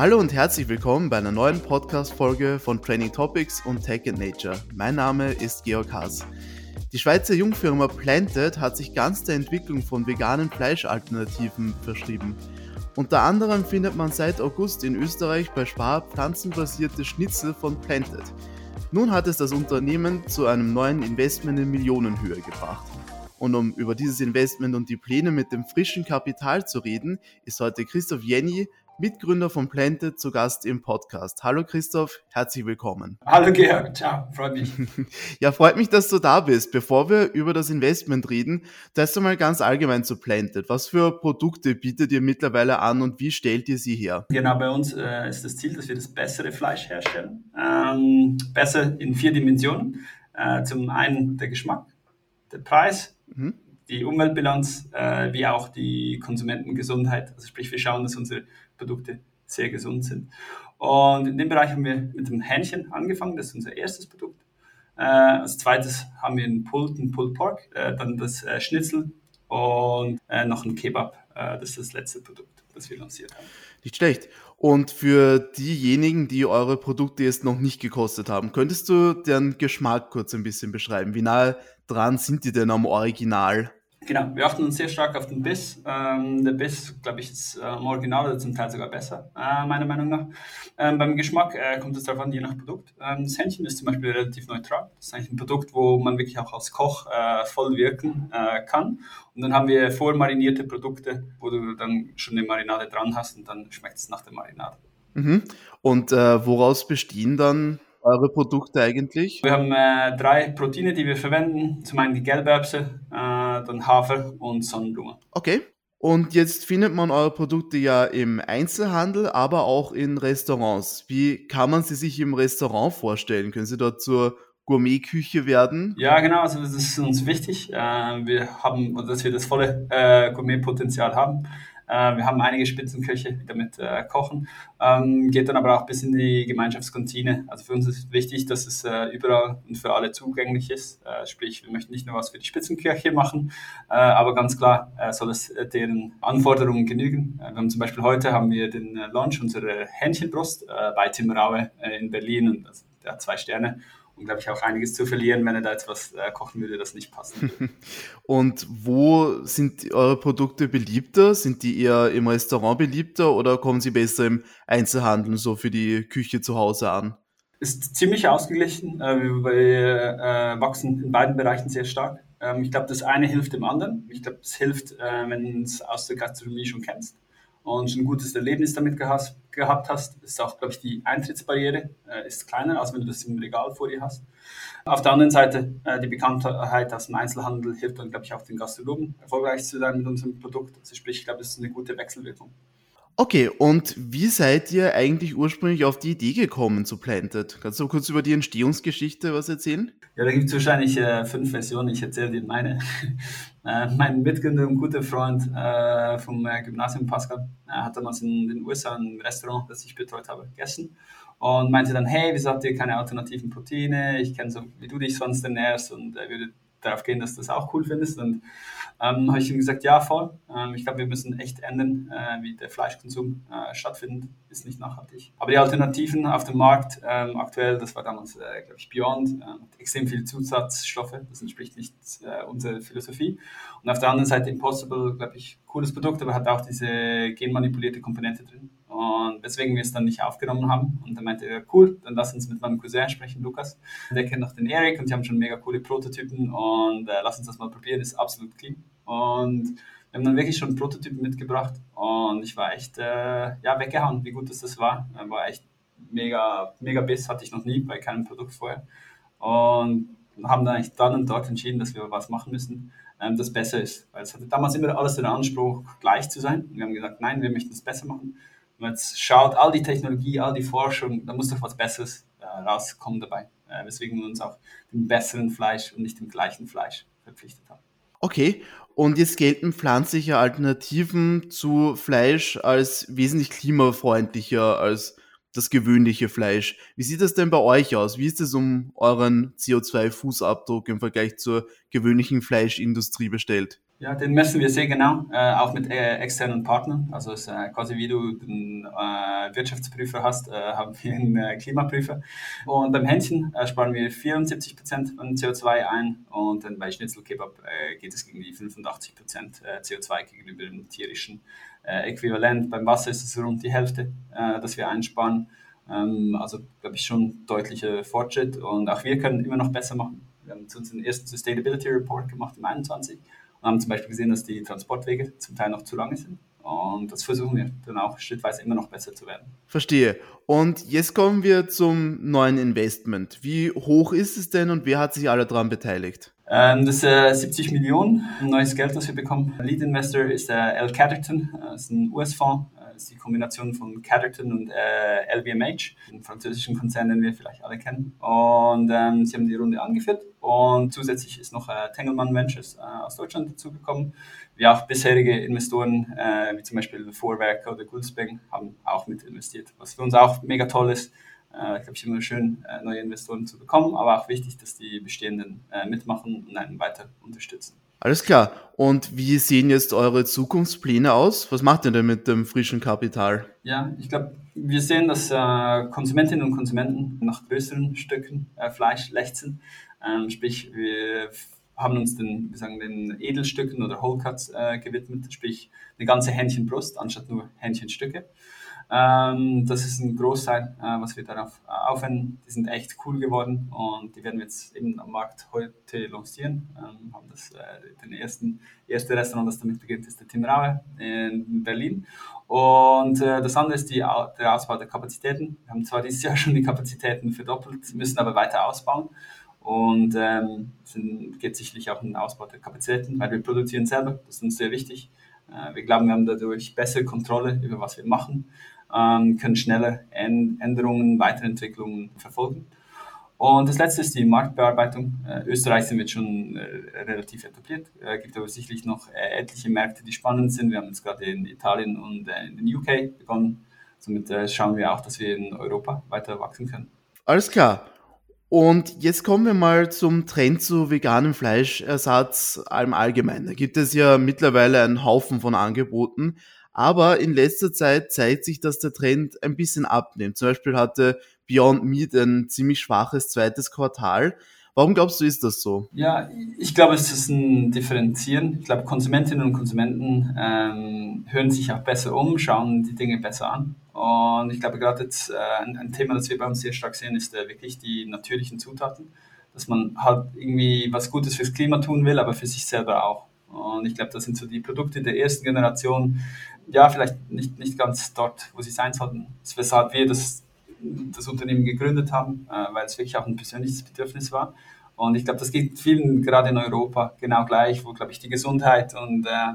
Hallo und herzlich willkommen bei einer neuen Podcast-Folge von Training Topics und Tech and Nature. Mein Name ist Georg Haas. Die Schweizer Jungfirma Planted hat sich ganz der Entwicklung von veganen Fleischalternativen verschrieben. Unter anderem findet man seit August in Österreich bei Spar pflanzenbasierte Schnitzel von Planted. Nun hat es das Unternehmen zu einem neuen Investment in Millionenhöhe gebracht. Und um über dieses Investment und die Pläne mit dem frischen Kapital zu reden, ist heute Christoph Jenny, Mitgründer von Planted, zu Gast im Podcast. Hallo Christoph, herzlich willkommen. Hallo Georg, ciao, freut mich. ja, freut mich, dass du da bist. Bevor wir über das Investment reden, zuerst einmal ganz allgemein zu Planted. Was für Produkte bietet ihr mittlerweile an und wie stellt ihr sie her? Genau, bei uns äh, ist das Ziel, dass wir das bessere Fleisch herstellen. Ähm, besser in vier Dimensionen. Äh, zum einen der Geschmack, der Preis, mhm. Die Umweltbilanz, äh, wie auch die Konsumentengesundheit. Also sprich, wir schauen, dass unsere Produkte sehr gesund sind. Und in dem Bereich haben wir mit dem Hähnchen angefangen, das ist unser erstes Produkt. Äh, als zweites haben wir einen Pulled, einen Pulled Pork, äh, dann das äh, Schnitzel und äh, noch ein Kebab. Äh, das ist das letzte Produkt, das wir lanciert haben. Nicht schlecht. Und für diejenigen, die eure Produkte jetzt noch nicht gekostet haben, könntest du deren Geschmack kurz ein bisschen beschreiben? Wie nahe dran sind die denn am Original? Genau, wir achten uns sehr stark auf den Biss. Ähm, der Biss, glaube ich, ist äh, am Original oder zum Teil sogar besser, äh, meiner Meinung nach. Ähm, beim Geschmack äh, kommt es darauf an, je nach Produkt. Ähm, das Hähnchen ist zum Beispiel relativ neutral. Das ist eigentlich ein Produkt, wo man wirklich auch als Koch äh, voll wirken äh, kann. Und dann haben wir vormarinierte Produkte, wo du dann schon eine Marinade dran hast und dann schmeckt es nach der Marinade. Mhm. Und äh, woraus bestehen dann eure Produkte eigentlich? Wir haben äh, drei Proteine, die wir verwenden. Zum einen die Gelberbse, äh, dann Hafer und Sonnenblume. Okay. Und jetzt findet man eure Produkte ja im Einzelhandel, aber auch in Restaurants. Wie kann man sie sich im Restaurant vorstellen? Können Sie dort zur Gourmetküche werden? Ja, genau. Also das ist uns wichtig. Äh, wir haben, dass wir das volle äh, Gourmetpotenzial haben. Äh, wir haben einige Spitzenköche, die damit äh, kochen. Ähm, geht dann aber auch bis in die Gemeinschaftskantine. Also für uns ist wichtig, dass es äh, überall und für alle zugänglich ist. Äh, sprich, wir möchten nicht nur was für die Spitzenköche machen, äh, aber ganz klar soll es deren Anforderungen genügen. wir haben zum Beispiel heute haben wir den Launch unserer Hähnchenbrust bei Tim Raue in Berlin und also, der hat zwei Sterne glaube ich auch einiges zu verlieren, wenn er da jetzt was äh, kochen würde, das nicht passen würde. und wo sind eure Produkte beliebter? Sind die eher im Restaurant beliebter oder kommen sie besser im Einzelhandel so für die Küche zu Hause an? Ist ziemlich ausgeglichen. Äh, wir äh, wachsen in beiden Bereichen sehr stark. Ähm, ich glaube, das eine hilft dem anderen. Ich glaube, es hilft, äh, wenn du es aus der Gastronomie schon kennst und ein gutes Erlebnis damit gehabt, hast, ist auch, glaube ich, die Eintrittsbarriere äh, ist kleiner, als wenn du das im Regal vor dir hast. Auf der anderen Seite, äh, die Bekanntheit aus dem Einzelhandel hilft dann, glaube ich, auch den Gastronomen erfolgreich zu sein mit unserem Produkt. Also sprich, ich glaube, das ist eine gute Wechselwirkung. Okay, und wie seid ihr eigentlich ursprünglich auf die Idee gekommen zu Planted? Kannst du kurz über die Entstehungsgeschichte was erzählen? Ja, da gibt es wahrscheinlich äh, fünf Versionen. Ich erzähle dir meine. äh, mein Mitgründer und guter Freund äh, vom äh, Gymnasium Pascal hat damals in den USA ein Restaurant, das ich betreut habe, gegessen und meinte dann, hey, wieso habt ihr keine alternativen Proteine? Ich kenne so, wie du dich sonst ernährst und er würde darauf gehen, dass du das auch cool findest. Und ähm, habe ich ihm gesagt, ja, voll. Ähm, ich glaube, wir müssen echt ändern, äh, wie der Fleischkonsum äh, stattfindet. Ist nicht nachhaltig. Aber die Alternativen auf dem Markt ähm, aktuell, das war damals, äh, glaube ich, Beyond, äh, extrem viele Zusatzstoffe. Das entspricht nicht äh, unserer Philosophie. Und auf der anderen Seite Impossible, glaube ich, cooles Produkt, aber hat auch diese genmanipulierte Komponente drin. Und weswegen wir es dann nicht aufgenommen haben. Und dann meinte er, cool, dann lass uns mit meinem Cousin sprechen, Lukas. Der kennt noch den Erik und die haben schon mega coole Prototypen und äh, lass uns das mal probieren, ist absolut clean. Und wir haben dann wirklich schon Prototypen mitgebracht und ich war echt äh, ja, weggehauen, wie gut das, das war. War echt mega, mega Biss, hatte ich noch nie bei keinem Produkt vorher. Und haben dann eigentlich dann und dort entschieden, dass wir was machen müssen, ähm, das besser ist. Weil es hatte damals immer alles den Anspruch, gleich zu sein. Und wir haben gesagt, nein, wir möchten es besser machen. Wenn man jetzt schaut, all die Technologie, all die Forschung, da muss doch was Besseres äh, rauskommen dabei. Äh, weswegen wir uns auch dem besseren Fleisch und nicht dem gleichen Fleisch verpflichtet haben. Okay, und jetzt gelten pflanzliche Alternativen zu Fleisch als wesentlich klimafreundlicher als das gewöhnliche Fleisch. Wie sieht das denn bei euch aus? Wie ist es um euren CO2-Fußabdruck im Vergleich zur gewöhnlichen Fleischindustrie bestellt? Ja, den messen wir sehr genau, äh, auch mit äh, externen Partnern. Also es, äh, quasi wie du einen äh, Wirtschaftsprüfer hast, äh, haben wir einen äh, Klimaprüfer. Und beim Hähnchen sparen wir 74 Prozent an CO2 ein und dann bei Schnitzelkebab geht es gegen die 85 Prozent CO2 gegenüber dem tierischen Äquivalent. Beim Wasser ist es rund die Hälfte, dass wir einsparen. Ähm, also glaube ich schon deutlicher Fortschritt und auch wir können immer noch besser machen. Wir haben unseren ersten Sustainability Report gemacht im 21 und haben zum Beispiel gesehen, dass die Transportwege zum Teil noch zu lange sind. Und das versuchen wir dann auch schrittweise immer noch besser zu werden. Verstehe. Und jetzt kommen wir zum neuen Investment. Wie hoch ist es denn und wer hat sich alle daran beteiligt? Ähm, das äh, 70 Millionen, neues Geld, das wir bekommen. Lead Investor ist äh, L. Catterton, das ist ein US-Fonds, ist die Kombination von Catterton und äh, LVMH, einen französischen Konzern, den wir vielleicht alle kennen. Und ähm, sie haben die Runde angeführt und zusätzlich ist noch äh, Tengelmann Ventures äh, aus Deutschland dazugekommen. Wie auch bisherige Investoren, äh, wie zum Beispiel Vorwerk oder Gulsbeng, haben auch mit investiert, was für uns auch mega toll ist. Äh, ich glaube, es ist immer schön, äh, neue Investoren zu bekommen, aber auch wichtig, dass die bestehenden äh, mitmachen und einen weiter unterstützen. Alles klar. Und wie sehen jetzt eure Zukunftspläne aus? Was macht ihr denn mit dem frischen Kapital? Ja, ich glaube, wir sehen, dass äh, Konsumentinnen und Konsumenten nach größeren Stücken äh, Fleisch lechzen. Ähm, sprich, wir haben uns den, wir sagen, den Edelstücken oder Whole Cuts äh, gewidmet, sprich eine ganze Hähnchenbrust anstatt nur Hähnchenstücke. Ähm, das ist ein Großteil, äh, was wir darauf äh, aufwenden. Die sind echt cool geworden und die werden wir jetzt eben am Markt heute lancieren. Ähm, haben das, äh, den ersten, erste Restaurant, das damit beginnt, ist der Tim Raue in Berlin. Und äh, das andere ist die, der Ausbau der Kapazitäten. Wir haben zwar dieses Jahr schon die Kapazitäten verdoppelt, müssen aber weiter ausbauen. Und ähm, sind, geht sicherlich auch um den Ausbau der Kapazitäten, weil wir produzieren selber. Das ist uns sehr wichtig. Äh, wir glauben, wir haben dadurch bessere Kontrolle über was wir machen können schnelle Änderungen, Weiterentwicklungen verfolgen. Und das letzte ist die Marktbearbeitung. Äh, Österreich sind wir jetzt schon äh, relativ etabliert, äh, gibt aber sicherlich noch äh, etliche Märkte, die spannend sind. Wir haben jetzt gerade in Italien und äh, in den UK begonnen. Somit äh, schauen wir auch, dass wir in Europa weiter wachsen können. Alles klar. Und jetzt kommen wir mal zum Trend zu veganem Fleischersatz im Allgemeinen. Da gibt es ja mittlerweile einen Haufen von Angeboten. Aber in letzter Zeit zeigt sich, dass der Trend ein bisschen abnimmt. Zum Beispiel hatte Beyond Meat ein ziemlich schwaches zweites Quartal. Warum glaubst du, ist das so? Ja, ich glaube, es ist ein Differenzieren. Ich glaube, Konsumentinnen und Konsumenten ähm, hören sich auch besser um, schauen die Dinge besser an. Und ich glaube, gerade jetzt äh, ein, ein, Thema, das wir bei uns sehr stark sehen, ist äh, wirklich die natürlichen Zutaten. Dass man halt irgendwie was Gutes fürs Klima tun will, aber für sich selber auch. Und ich glaube, das sind so die Produkte der ersten Generation, ja, vielleicht nicht, nicht ganz dort, wo sie sein sollten. Das weshalb wir das, das Unternehmen gegründet haben, äh, weil es wirklich auch ein persönliches Bedürfnis war. Und ich glaube, das geht vielen gerade in Europa genau gleich, wo, glaube ich, die Gesundheit und äh,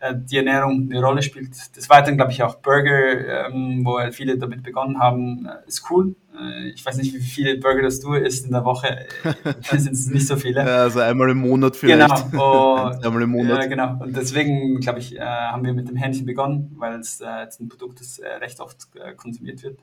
äh, die Ernährung eine Rolle spielt. Des Weiteren glaube ich auch Burger, ähm, wo viele damit begonnen haben, äh, ist cool. Äh, ich weiß nicht, wie viele Burger das du isst in der Woche. sind es nicht so viele. Also einmal im Monat vielleicht. Genau. Und, einmal im Monat. Ja, genau. Und deswegen glaube ich, haben wir mit dem Hähnchen begonnen, weil es jetzt ein Produkt ist, das recht oft konsumiert wird.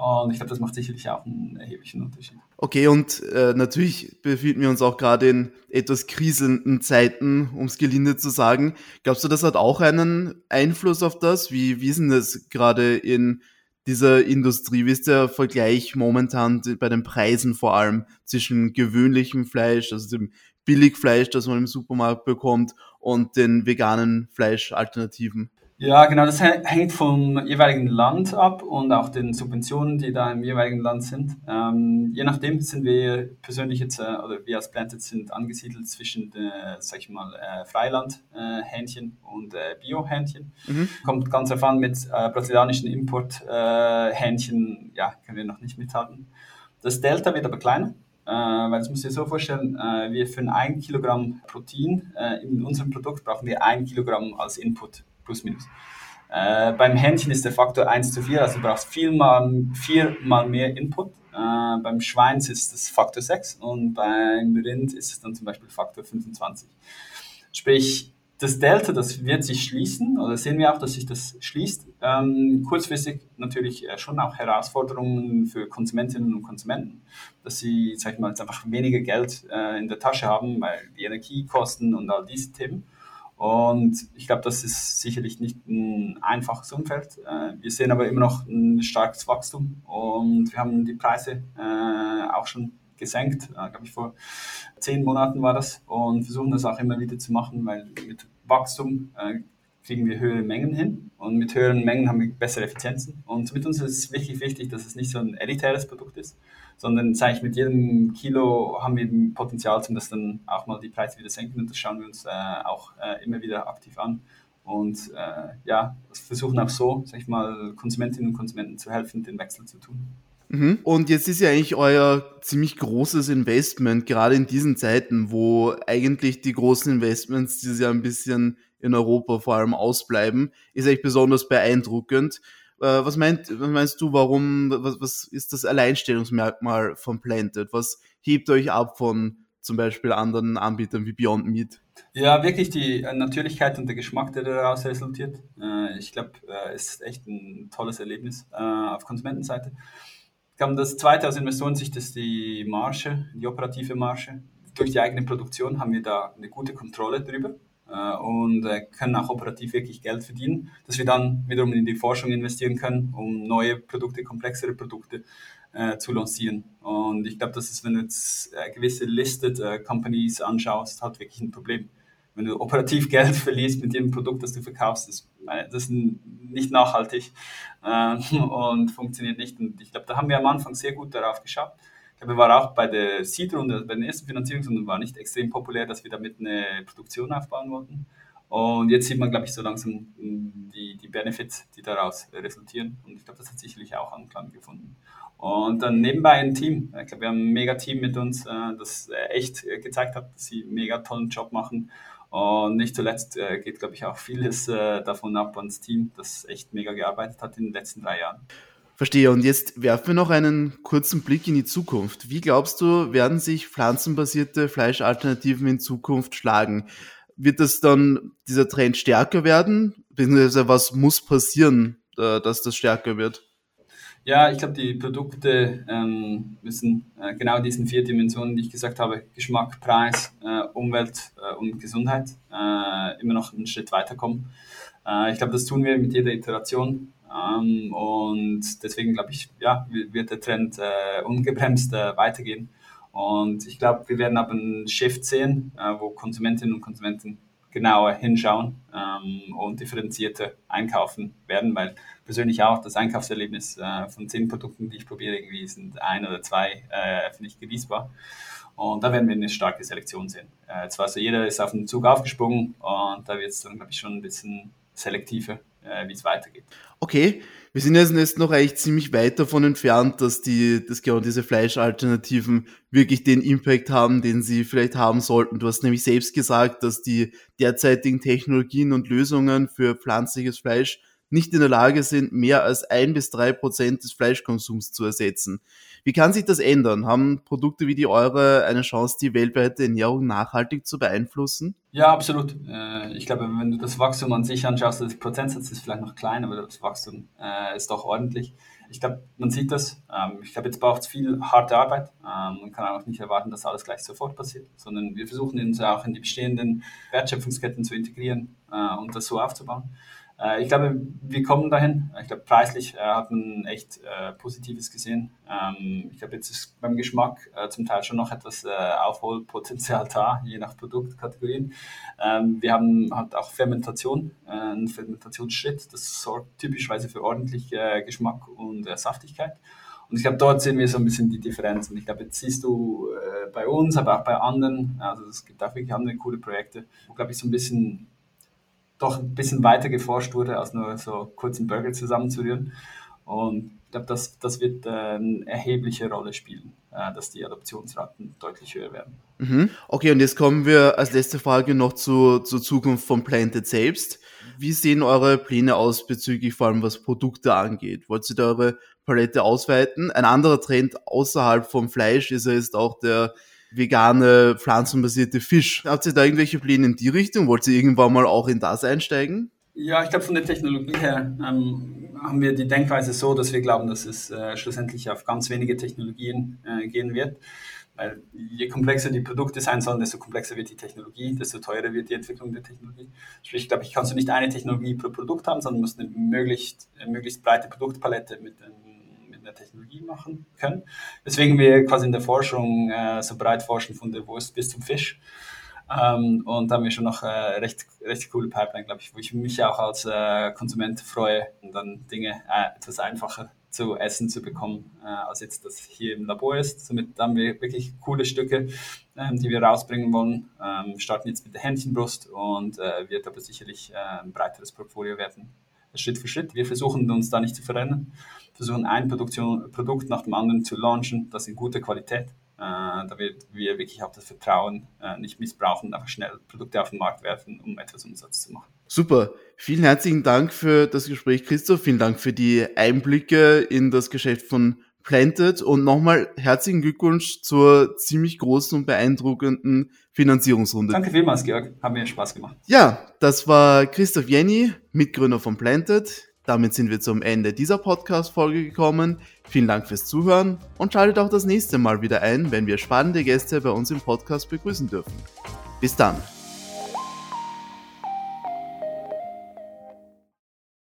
Und ich glaube, das macht sicherlich auch einen erheblichen Unterschied. Okay, und äh, natürlich befinden wir uns auch gerade in etwas kriselnden Zeiten, um es gelinde zu sagen. Glaubst du, das hat auch einen Einfluss auf das? Wie, wie ist denn das gerade in dieser Industrie? Wie ist der Vergleich momentan bei den Preisen vor allem zwischen gewöhnlichem Fleisch, also dem Billigfleisch, das man im Supermarkt bekommt, und den veganen Fleischalternativen? Ja, genau, das hängt vom jeweiligen Land ab und auch den Subventionen, die da im jeweiligen Land sind. Ähm, je nachdem sind wir persönlich jetzt, äh, oder wir als Planted sind angesiedelt zwischen, äh, sag ich mal, äh, Freiland-Hähnchen äh, und äh, Bio-Hähnchen. Mhm. Kommt ganz erfahren mit äh, brasilianischen Import-Hähnchen, ja, können wir noch nicht mithalten. Das Delta wird aber kleiner. Weil das musst du dir so vorstellen, wir für ein Kilogramm Protein in unserem Produkt brauchen wir ein Kilogramm als Input plus minus. Äh, beim Hähnchen ist der Faktor 1 zu 4, also du brauchst viermal, viermal mehr Input. Äh, beim Schwein ist es Faktor 6 und beim Rind ist es dann zum Beispiel Faktor 25. Sprich, das Delta, das wird sich schließen, oder sehen wir auch, dass sich das schließt. Ähm, kurzfristig natürlich äh, schon auch Herausforderungen für Konsumentinnen und Konsumenten, dass sie, sag ich mal, jetzt einfach weniger Geld äh, in der Tasche haben, weil die Energiekosten und all diese Themen. Und ich glaube, das ist sicherlich nicht ein einfaches Umfeld. Äh, wir sehen aber immer noch ein starkes Wachstum und wir haben die Preise äh, auch schon gesenkt, äh, glaube ich vor zehn Monaten war das und versuchen das auch immer wieder zu machen, weil mit Wachstum kriegen wir höhere Mengen hin und mit höheren Mengen haben wir bessere Effizienzen. Und mit uns ist es wirklich wichtig, dass es nicht so ein elitäres Produkt ist, sondern sage ich, mit jedem Kilo haben wir ein Potenzial, um das dann auch mal die Preise wieder senken und das schauen wir uns äh, auch äh, immer wieder aktiv an. Und äh, ja, versuchen auch so, sag ich mal, Konsumentinnen und Konsumenten zu helfen, den Wechsel zu tun. Mhm. Und jetzt ist ja eigentlich euer ziemlich großes Investment, gerade in diesen Zeiten, wo eigentlich die großen Investments dieses Jahr ein bisschen in Europa vor allem ausbleiben, ist eigentlich besonders beeindruckend. Äh, was, meint, was meinst du, warum, was, was ist das Alleinstellungsmerkmal von Planted? Was hebt euch ab von zum Beispiel anderen Anbietern wie Beyond Meat? Ja, wirklich die äh, Natürlichkeit und der Geschmack, der daraus resultiert. Äh, ich glaube, es ist echt ein tolles Erlebnis auf Konsumentenseite. Glaube, das zweite aus Investorensicht ist die Marge, die operative Marge. Durch die eigene Produktion haben wir da eine gute Kontrolle drüber. Äh, und äh, können auch operativ wirklich Geld verdienen, dass wir dann wiederum in die Forschung investieren können, um neue Produkte, komplexere Produkte äh, zu lancieren. Und ich glaube, das ist, wenn du jetzt äh, gewisse Listed äh, Companies anschaust, hat wirklich ein Problem. Wenn du operativ Geld verlierst mit jedem Produkt, das du verkaufst, das, das ist nicht nachhaltig äh, und funktioniert nicht. Und ich glaube, da haben wir am Anfang sehr gut darauf geschaut wir waren auch bei der Seed-Runde, bei der ersten Finanzierungsrunde war nicht extrem populär, dass wir damit eine Produktion aufbauen wollten. Und jetzt sieht man, glaube ich, so langsam die, die Benefits, die daraus resultieren. Und ich glaube, das hat sicherlich auch Anklang gefunden. Und dann nebenbei ein Team. Ich glaube, wir haben ein mega Team mit uns, äh, das echt gezeigt hat, dass sie einen mega tollen Job machen. Und nicht zuletzt äh, geht, glaube ich, auch vieles äh, davon ab ans Team, das echt mega gearbeitet hat in den letzten drei Jahren. Verstehe. Und jetzt werfen wir noch einen kurzen Blick in die Zukunft. Wie glaubst du, werden sich pflanzenbasierte Fleischalternativen in Zukunft schlagen? Wird das dann dieser Trend stärker werden? Beziehungsweise was muss passieren, äh, dass das stärker wird? Ja, ich glaube, die Produkte ähm, müssen äh, genau diesen vier Dimensionen, die ich gesagt habe, Geschmack, Preis, äh, Umwelt äh, und Gesundheit, äh, immer noch einen Schritt weiterkommen. Äh, ich glaube, das tun wir mit jeder Iteration. Ähm, und deswegen glaube ich, ja, wird der Trend äh, ungebremst äh, weitergehen. Und ich glaube, wir werden aber einen Shift sehen, äh, wo Konsumentinnen und Konsumenten genauer hinschauen ähm, und differenzierter einkaufen werden, weil persönlich auch das Einkaufserlebnis äh, von zehn Produkten, die ich probiere, irgendwie sind ein oder zwei, äh, finde ich genießbar. Und da werden wir eine starke Selektion sehen. Äh, zwar so jeder ist auf den Zug aufgesprungen und da wird es dann, glaube ich, schon ein bisschen selektiver äh, wie es weitergeht. Okay, wir sind jetzt noch eigentlich ziemlich weit davon entfernt, dass die, dass genau diese Fleischalternativen wirklich den Impact haben, den sie vielleicht haben sollten. Du hast nämlich selbst gesagt, dass die derzeitigen Technologien und Lösungen für pflanzliches Fleisch nicht in der Lage sind, mehr als ein bis drei Prozent des Fleischkonsums zu ersetzen. Wie kann sich das ändern? Haben Produkte wie die eure eine Chance, die weltweite Ernährung nachhaltig zu beeinflussen? Ja, absolut. Äh, ich glaube, wenn du das Wachstum an sich anschaust, der Prozentsatz ist vielleicht noch klein, aber das Wachstum äh, ist doch ordentlich. Ich glaube, man sieht das. Ähm, ich glaube, jetzt braucht es viel harte Arbeit. Ähm, man kann auch nicht erwarten, dass alles gleich sofort passiert, sondern wir versuchen uns auch in die bestehenden Wertschöpfungsketten zu integrieren äh, und das so aufzubauen. Äh, ich glaube, wir kommen dahin. Ich glaube, preislich äh, hat man echt äh, Positives gesehen. Ähm, ich glaube, jetzt ist beim Geschmack äh, zum Teil schon noch etwas äh, Aufholpotenzial da, je nach Produktkategorien. Ähm, wir haben halt auch Fermentation, äh, einen Fermentationsschritt. Das sorgt typischerweise für ordentlich Geschmack und Saftigkeit. Und ich glaube, dort sehen wir so ein bisschen die Differenz. Und ich glaube, jetzt siehst du bei uns, aber auch bei anderen, also es gibt auch wirklich andere coole Projekte, wo, glaube ich, so ein bisschen doch ein bisschen weiter geforscht wurde, als nur so kurzen Burger zusammenzurühren. Und ich glaube, das, das wird äh, eine erhebliche Rolle spielen, äh, dass die Adoptionsraten deutlich höher werden. Mhm. Okay, und jetzt kommen wir als letzte Frage noch zu, zur Zukunft von Planted selbst. Wie sehen eure Pläne aus bezüglich vor allem was Produkte angeht? Wollt ihr da eure Palette ausweiten? Ein anderer Trend außerhalb vom Fleisch ist ja jetzt auch der vegane, pflanzenbasierte Fisch. Habt ihr da irgendwelche Pläne in die Richtung? Wollt ihr irgendwann mal auch in das einsteigen? Ja, ich glaube, von der Technologie her ähm, haben wir die Denkweise so, dass wir glauben, dass es äh, schlussendlich auf ganz wenige Technologien äh, gehen wird. Weil je komplexer die Produkte sein sollen, desto komplexer wird die Technologie, desto teurer wird die Entwicklung der Technologie. Sprich, glaube ich, kannst du nicht eine Technologie pro Produkt haben, sondern musst eine möglichst, eine möglichst breite Produktpalette mit, mit einer Technologie machen können. Deswegen wir quasi in der Forschung äh, so breit forschen von der Wurst bis zum Fisch. Ähm, und da haben wir schon noch äh, recht, recht coole Pipeline, glaube ich, wo ich mich auch als äh, Konsument freue und dann Dinge äh, etwas einfacher zu essen zu bekommen, äh, als jetzt das hier im Labor ist. Somit haben wir wirklich coole Stücke, ähm, die wir rausbringen wollen. Ähm, starten jetzt mit der Hähnchenbrust und äh, wird aber sicherlich äh, ein breiteres Portfolio werden. Schritt für Schritt. Wir versuchen uns da nicht zu verrennen, versuchen ein Produktion, Produkt nach dem anderen zu launchen, das in guter Qualität äh, damit wir wirklich auch das Vertrauen äh, nicht missbrauchen, einfach schnell Produkte auf den Markt werfen, um etwas Umsatz zu machen. Super. Vielen herzlichen Dank für das Gespräch, Christoph. Vielen Dank für die Einblicke in das Geschäft von Planted und nochmal herzlichen Glückwunsch zur ziemlich großen und beeindruckenden Finanzierungsrunde. Danke vielmals, Georg. Hat mir Spaß gemacht. Ja, das war Christoph Jenny, Mitgründer von Planted. Damit sind wir zum Ende dieser Podcast-Folge gekommen. Vielen Dank fürs Zuhören und schaltet auch das nächste Mal wieder ein, wenn wir spannende Gäste bei uns im Podcast begrüßen dürfen. Bis dann!